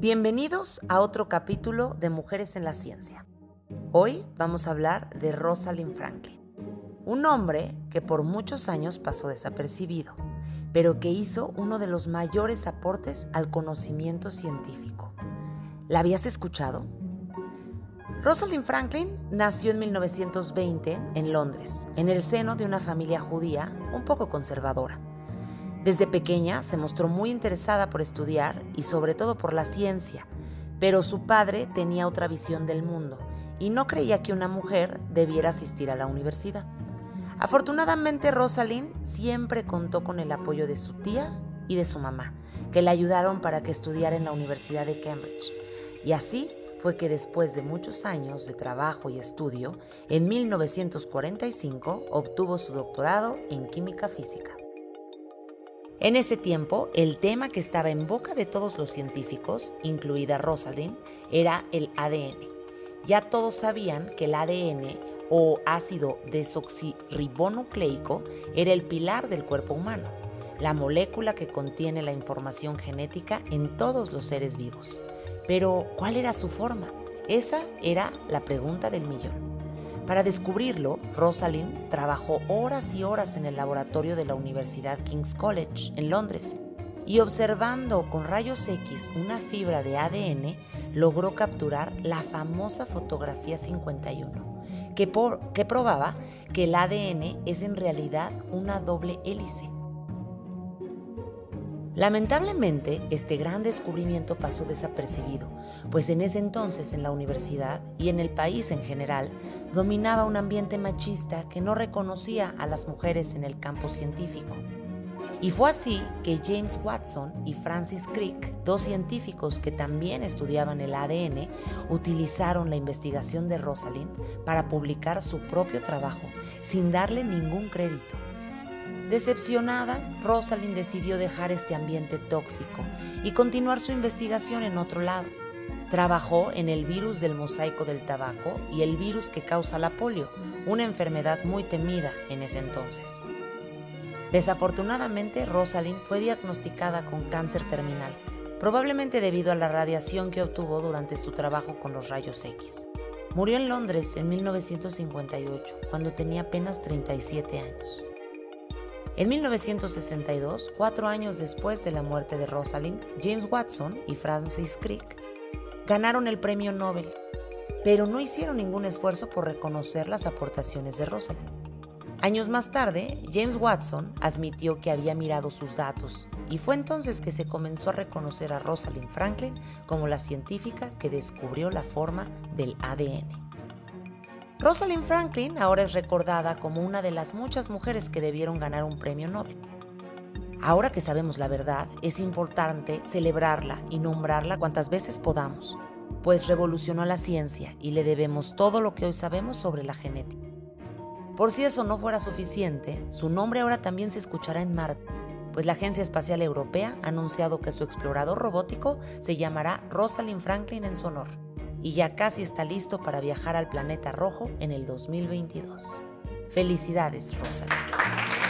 Bienvenidos a otro capítulo de Mujeres en la Ciencia. Hoy vamos a hablar de Rosalind Franklin, un hombre que por muchos años pasó desapercibido, pero que hizo uno de los mayores aportes al conocimiento científico. ¿La habías escuchado? Rosalind Franklin nació en 1920 en Londres, en el seno de una familia judía un poco conservadora. Desde pequeña se mostró muy interesada por estudiar y sobre todo por la ciencia, pero su padre tenía otra visión del mundo y no creía que una mujer debiera asistir a la universidad. Afortunadamente Rosalind siempre contó con el apoyo de su tía y de su mamá, que la ayudaron para que estudiara en la Universidad de Cambridge. Y así fue que después de muchos años de trabajo y estudio, en 1945 obtuvo su doctorado en química física. En ese tiempo, el tema que estaba en boca de todos los científicos, incluida Rosalind, era el ADN. Ya todos sabían que el ADN o ácido desoxirribonucleico era el pilar del cuerpo humano, la molécula que contiene la información genética en todos los seres vivos. Pero, ¿cuál era su forma? Esa era la pregunta del millón. Para descubrirlo, Rosalind trabajó horas y horas en el laboratorio de la Universidad King's College, en Londres, y observando con rayos X una fibra de ADN, logró capturar la famosa fotografía 51, que, probaba que el ADN es en realidad una doble hélice. Lamentablemente, este gran descubrimiento pasó desapercibido, pues en ese entonces en la universidad y en el país en general dominaba un ambiente machista que no reconocía a las mujeres en el campo científico. Y fue así que James Watson y Francis Crick, dos científicos que también estudiaban el ADN, utilizaron la investigación de Rosalind para publicar su propio trabajo sin darle ningún crédito. Decepcionada, Rosalind decidió dejar este ambiente tóxico y continuar su investigación en otro lado. Trabajó en el virus del mosaico del tabaco y el virus que causa la polio, una enfermedad muy temida en ese entonces. Desafortunadamente, Rosalind fue diagnosticada con cáncer terminal, probablemente debido a la radiación que obtuvo durante su trabajo con los rayos X. Murió en Londres en 1958, cuando tenía apenas 37 años. En 1962, cuatro años después de la muerte de Rosalind, James Watson y Francis Crick ganaron el premio Nobel, pero no hicieron ningún esfuerzo por reconocer las aportaciones de Rosalind. Años más tarde, James Watson admitió que había mirado sus datos y fue entonces que se comenzó a reconocer a Rosalind Franklin como la científica que descubrió la forma del ADN. Rosalind Franklin ahora es recordada como una de las muchas mujeres que debieron ganar un premio Nobel. Ahora que sabemos la verdad, es importante celebrarla y nombrarla cuantas veces podamos, pues revolucionó la ciencia y le debemos todo lo que hoy sabemos sobre la genética. Por si eso no fuera suficiente, su nombre ahora también se escuchará en Marte, pues la Agencia Espacial Europea ha anunciado que su explorador robótico se llamará Rosalind Franklin en su honor y ya casi está listo para viajar al planeta rojo en el 2022. Felicidades, Rosalind.